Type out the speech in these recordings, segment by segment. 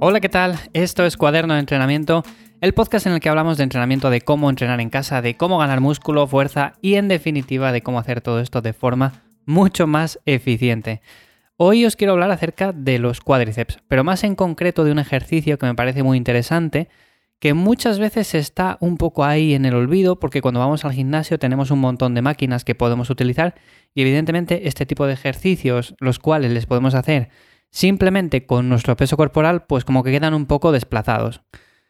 Hola, ¿qué tal? Esto es Cuaderno de Entrenamiento, el podcast en el que hablamos de entrenamiento, de cómo entrenar en casa, de cómo ganar músculo, fuerza y en definitiva de cómo hacer todo esto de forma mucho más eficiente. Hoy os quiero hablar acerca de los cuádriceps, pero más en concreto de un ejercicio que me parece muy interesante, que muchas veces está un poco ahí en el olvido porque cuando vamos al gimnasio tenemos un montón de máquinas que podemos utilizar y evidentemente este tipo de ejercicios, los cuales les podemos hacer simplemente con nuestro peso corporal, pues como que quedan un poco desplazados.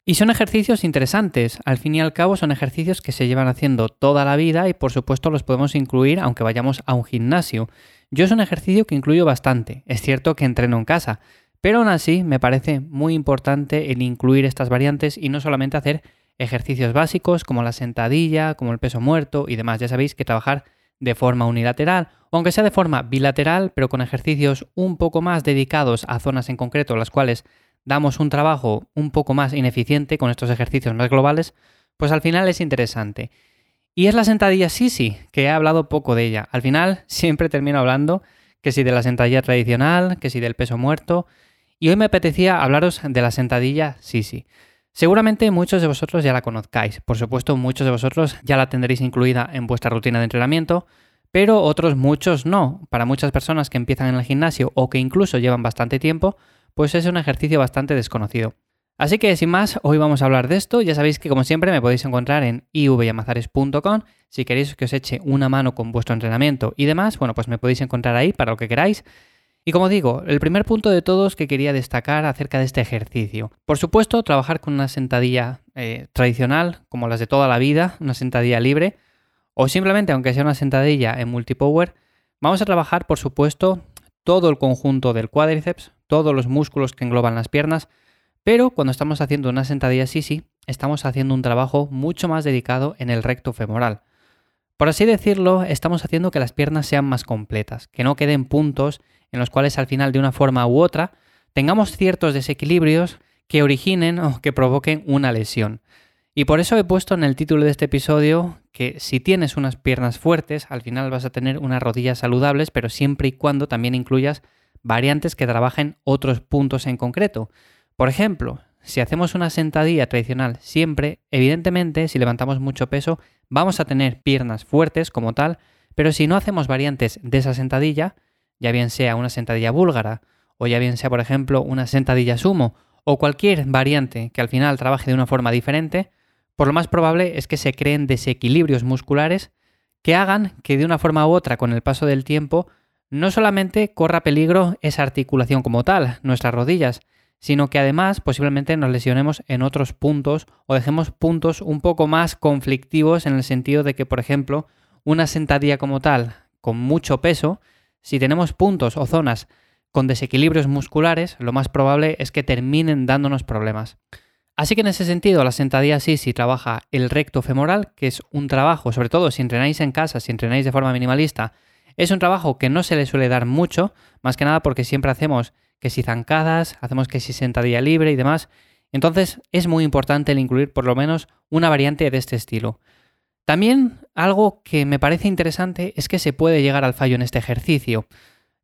Y son ejercicios interesantes, al fin y al cabo son ejercicios que se llevan haciendo toda la vida y por supuesto los podemos incluir aunque vayamos a un gimnasio. Yo es un ejercicio que incluyo bastante, es cierto que entreno en casa, pero aún así me parece muy importante el incluir estas variantes y no solamente hacer ejercicios básicos como la sentadilla, como el peso muerto y demás. Ya sabéis que trabajar de forma unilateral, o aunque sea de forma bilateral, pero con ejercicios un poco más dedicados a zonas en concreto, las cuales damos un trabajo un poco más ineficiente con estos ejercicios más globales, pues al final es interesante. Y es la sentadilla sí, que he hablado poco de ella. Al final siempre termino hablando que si de la sentadilla tradicional, que si del peso muerto, y hoy me apetecía hablaros de la sentadilla sí. Seguramente muchos de vosotros ya la conozcáis, por supuesto muchos de vosotros ya la tendréis incluida en vuestra rutina de entrenamiento, pero otros muchos no. Para muchas personas que empiezan en el gimnasio o que incluso llevan bastante tiempo, pues es un ejercicio bastante desconocido. Así que sin más, hoy vamos a hablar de esto. Ya sabéis que como siempre me podéis encontrar en ivyamazares.com. Si queréis que os eche una mano con vuestro entrenamiento y demás, bueno, pues me podéis encontrar ahí para lo que queráis. Y como digo, el primer punto de todos que quería destacar acerca de este ejercicio. Por supuesto, trabajar con una sentadilla eh, tradicional, como las de toda la vida, una sentadilla libre, o simplemente, aunque sea una sentadilla en multipower, vamos a trabajar, por supuesto, todo el conjunto del cuádriceps, todos los músculos que engloban las piernas, pero cuando estamos haciendo una sentadilla sí, estamos haciendo un trabajo mucho más dedicado en el recto femoral. Por así decirlo, estamos haciendo que las piernas sean más completas, que no queden puntos en los cuales al final de una forma u otra tengamos ciertos desequilibrios que originen o que provoquen una lesión. Y por eso he puesto en el título de este episodio que si tienes unas piernas fuertes, al final vas a tener unas rodillas saludables, pero siempre y cuando también incluyas variantes que trabajen otros puntos en concreto. Por ejemplo, si hacemos una sentadilla tradicional siempre, evidentemente si levantamos mucho peso vamos a tener piernas fuertes como tal, pero si no hacemos variantes de esa sentadilla, ya bien sea una sentadilla búlgara, o ya bien sea, por ejemplo, una sentadilla sumo, o cualquier variante que al final trabaje de una forma diferente, por lo más probable es que se creen desequilibrios musculares que hagan que de una forma u otra, con el paso del tiempo, no solamente corra peligro esa articulación como tal, nuestras rodillas, sino que además posiblemente nos lesionemos en otros puntos o dejemos puntos un poco más conflictivos en el sentido de que, por ejemplo, una sentadilla como tal, con mucho peso, si tenemos puntos o zonas con desequilibrios musculares, lo más probable es que terminen dándonos problemas. Así que en ese sentido, la sentadilla sí, si trabaja el recto femoral, que es un trabajo, sobre todo si entrenáis en casa, si entrenáis de forma minimalista, es un trabajo que no se le suele dar mucho, más que nada porque siempre hacemos que si zancadas, hacemos que si sentadilla libre y demás. Entonces es muy importante el incluir por lo menos una variante de este estilo. También algo que me parece interesante es que se puede llegar al fallo en este ejercicio.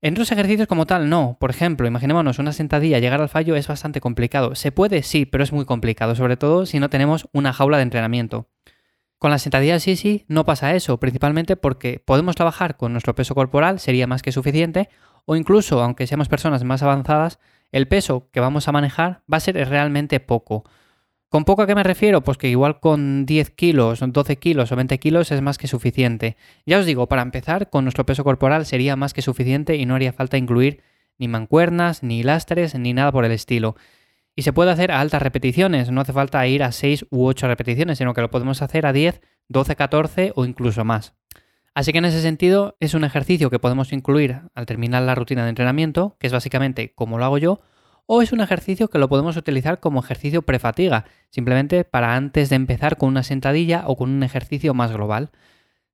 En otros ejercicios como tal, no. Por ejemplo, imaginémonos una sentadilla, llegar al fallo es bastante complicado. Se puede, sí, pero es muy complicado, sobre todo si no tenemos una jaula de entrenamiento. Con la sentadilla sí, sí, no pasa eso, principalmente porque podemos trabajar con nuestro peso corporal, sería más que suficiente, o incluso, aunque seamos personas más avanzadas, el peso que vamos a manejar va a ser realmente poco. ¿Con poco a qué me refiero? Pues que igual con 10 kilos, 12 kilos o 20 kilos es más que suficiente. Ya os digo, para empezar, con nuestro peso corporal sería más que suficiente y no haría falta incluir ni mancuernas, ni lastres, ni nada por el estilo. Y se puede hacer a altas repeticiones, no hace falta ir a 6 u 8 repeticiones, sino que lo podemos hacer a 10, 12, 14 o incluso más. Así que en ese sentido es un ejercicio que podemos incluir al terminar la rutina de entrenamiento, que es básicamente como lo hago yo, o es un ejercicio que lo podemos utilizar como ejercicio prefatiga, simplemente para antes de empezar con una sentadilla o con un ejercicio más global.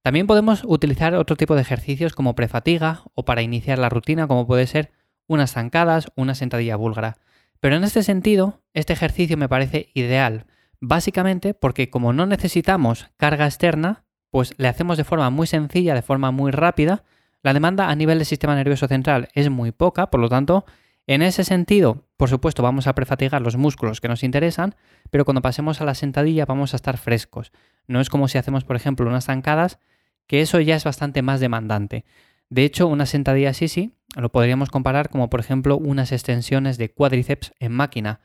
También podemos utilizar otro tipo de ejercicios como prefatiga o para iniciar la rutina, como puede ser unas zancadas, una sentadilla búlgara. Pero en este sentido, este ejercicio me parece ideal, básicamente porque como no necesitamos carga externa, pues le hacemos de forma muy sencilla, de forma muy rápida, la demanda a nivel del sistema nervioso central es muy poca, por lo tanto, en ese sentido, por supuesto, vamos a prefatigar los músculos que nos interesan, pero cuando pasemos a la sentadilla vamos a estar frescos. No es como si hacemos, por ejemplo, unas zancadas que eso ya es bastante más demandante. De hecho, una sentadilla así sí lo podríamos comparar como por ejemplo unas extensiones de cuádriceps en máquina.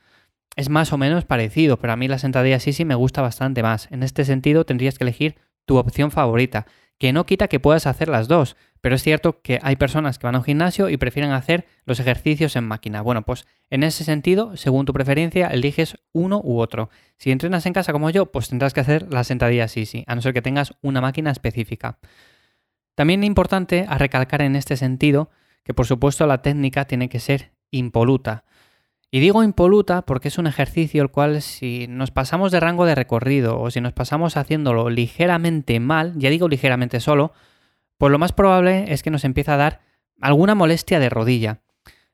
Es más o menos parecido, pero a mí la sentadilla así sí me gusta bastante más. En este sentido tendrías que elegir tu opción favorita, que no quita que puedas hacer las dos, pero es cierto que hay personas que van a un gimnasio y prefieren hacer los ejercicios en máquina. Bueno, pues en ese sentido, según tu preferencia, eliges uno u otro. Si entrenas en casa como yo, pues tendrás que hacer la sentadilla sí, sí, a no ser que tengas una máquina específica. También importante a recalcar en este sentido que por supuesto la técnica tiene que ser impoluta. Y digo impoluta porque es un ejercicio el cual si nos pasamos de rango de recorrido o si nos pasamos haciéndolo ligeramente mal, ya digo ligeramente solo, pues lo más probable es que nos empiece a dar alguna molestia de rodilla.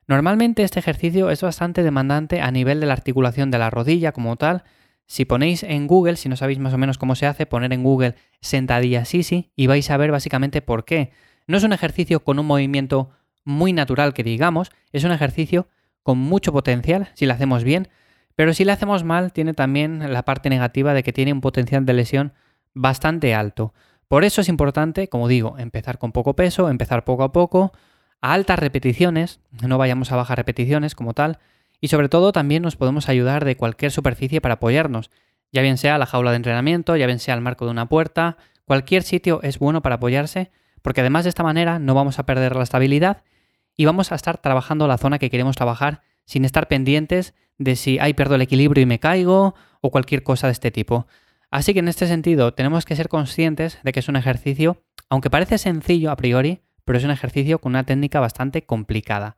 Normalmente este ejercicio es bastante demandante a nivel de la articulación de la rodilla como tal. Si ponéis en Google, si no sabéis más o menos cómo se hace, poner en Google sentadilla sisi y vais a ver básicamente por qué. No es un ejercicio con un movimiento muy natural que digamos, es un ejercicio con mucho potencial si lo hacemos bien, pero si lo hacemos mal tiene también la parte negativa de que tiene un potencial de lesión bastante alto. Por eso es importante, como digo, empezar con poco peso, empezar poco a poco, a altas repeticiones, no vayamos a bajas repeticiones como tal, y sobre todo también nos podemos ayudar de cualquier superficie para apoyarnos, ya bien sea la jaula de entrenamiento, ya bien sea el marco de una puerta, cualquier sitio es bueno para apoyarse, porque además de esta manera no vamos a perder la estabilidad y vamos a estar trabajando la zona que queremos trabajar sin estar pendientes de si, hay pierdo el equilibrio y me caigo o cualquier cosa de este tipo. Así que en este sentido tenemos que ser conscientes de que es un ejercicio, aunque parece sencillo a priori, pero es un ejercicio con una técnica bastante complicada.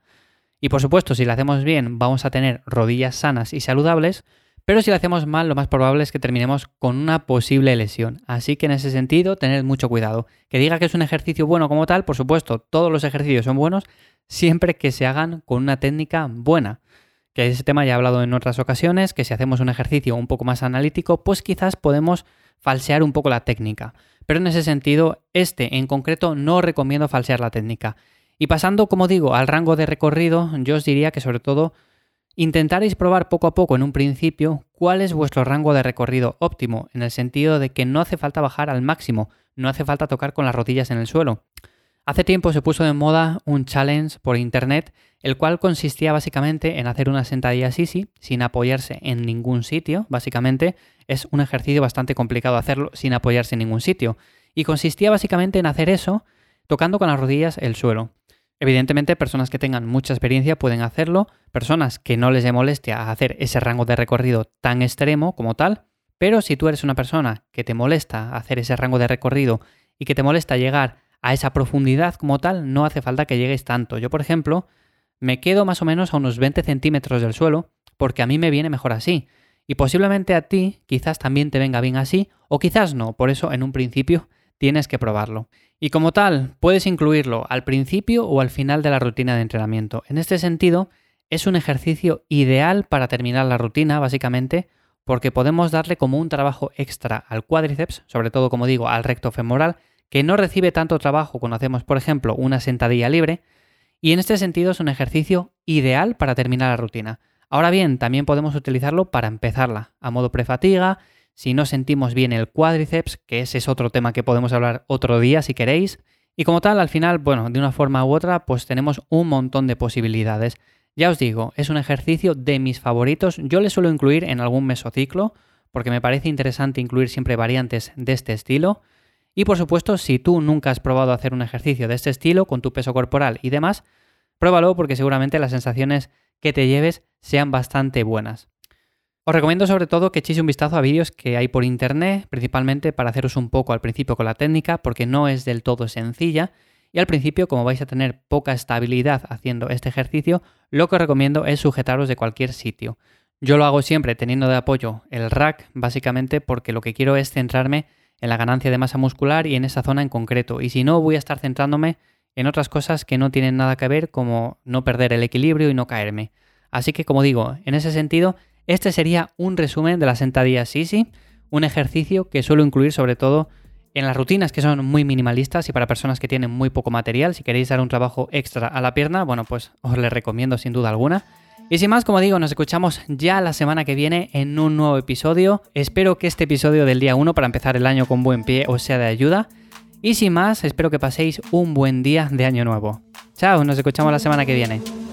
Y por supuesto, si lo hacemos bien, vamos a tener rodillas sanas y saludables, pero si lo hacemos mal, lo más probable es que terminemos con una posible lesión. Así que en ese sentido, tened mucho cuidado. Que diga que es un ejercicio bueno como tal, por supuesto, todos los ejercicios son buenos siempre que se hagan con una técnica buena que ese tema ya he hablado en otras ocasiones, que si hacemos un ejercicio un poco más analítico, pues quizás podemos falsear un poco la técnica. Pero en ese sentido, este en concreto no recomiendo falsear la técnica. Y pasando, como digo, al rango de recorrido, yo os diría que sobre todo intentaréis probar poco a poco en un principio cuál es vuestro rango de recorrido óptimo, en el sentido de que no hace falta bajar al máximo, no hace falta tocar con las rodillas en el suelo. Hace tiempo se puso de moda un challenge por internet, el cual consistía básicamente en hacer una sentadilla sisi sin apoyarse en ningún sitio. Básicamente es un ejercicio bastante complicado hacerlo sin apoyarse en ningún sitio. Y consistía básicamente en hacer eso tocando con las rodillas el suelo. Evidentemente, personas que tengan mucha experiencia pueden hacerlo, personas que no les dé molestia hacer ese rango de recorrido tan extremo como tal, pero si tú eres una persona que te molesta hacer ese rango de recorrido y que te molesta llegar a esa profundidad como tal no hace falta que llegues tanto. Yo, por ejemplo, me quedo más o menos a unos 20 centímetros del suelo porque a mí me viene mejor así. Y posiblemente a ti quizás también te venga bien así o quizás no. Por eso en un principio tienes que probarlo. Y como tal, puedes incluirlo al principio o al final de la rutina de entrenamiento. En este sentido, es un ejercicio ideal para terminar la rutina, básicamente, porque podemos darle como un trabajo extra al cuádriceps, sobre todo, como digo, al recto femoral, que no recibe tanto trabajo cuando hacemos, por ejemplo, una sentadilla libre, y en este sentido es un ejercicio ideal para terminar la rutina. Ahora bien, también podemos utilizarlo para empezarla, a modo prefatiga, si no sentimos bien el cuádriceps, que ese es otro tema que podemos hablar otro día si queréis. Y como tal, al final, bueno, de una forma u otra, pues tenemos un montón de posibilidades. Ya os digo, es un ejercicio de mis favoritos. Yo le suelo incluir en algún mesociclo, porque me parece interesante incluir siempre variantes de este estilo. Y por supuesto, si tú nunca has probado hacer un ejercicio de este estilo con tu peso corporal y demás, pruébalo porque seguramente las sensaciones que te lleves sean bastante buenas. Os recomiendo sobre todo que echéis un vistazo a vídeos que hay por internet, principalmente para haceros un poco al principio con la técnica, porque no es del todo sencilla. Y al principio, como vais a tener poca estabilidad haciendo este ejercicio, lo que os recomiendo es sujetaros de cualquier sitio. Yo lo hago siempre teniendo de apoyo el rack, básicamente porque lo que quiero es centrarme en la ganancia de masa muscular y en esa zona en concreto. Y si no, voy a estar centrándome en otras cosas que no tienen nada que ver, como no perder el equilibrio y no caerme. Así que, como digo, en ese sentido, este sería un resumen de la sentadilla Sisi, un ejercicio que suelo incluir sobre todo en las rutinas que son muy minimalistas y para personas que tienen muy poco material. Si queréis dar un trabajo extra a la pierna, bueno, pues os le recomiendo sin duda alguna. Y sin más, como digo, nos escuchamos ya la semana que viene en un nuevo episodio. Espero que este episodio del día 1 para empezar el año con buen pie os sea de ayuda. Y sin más, espero que paséis un buen día de año nuevo. Chao, nos escuchamos la semana que viene.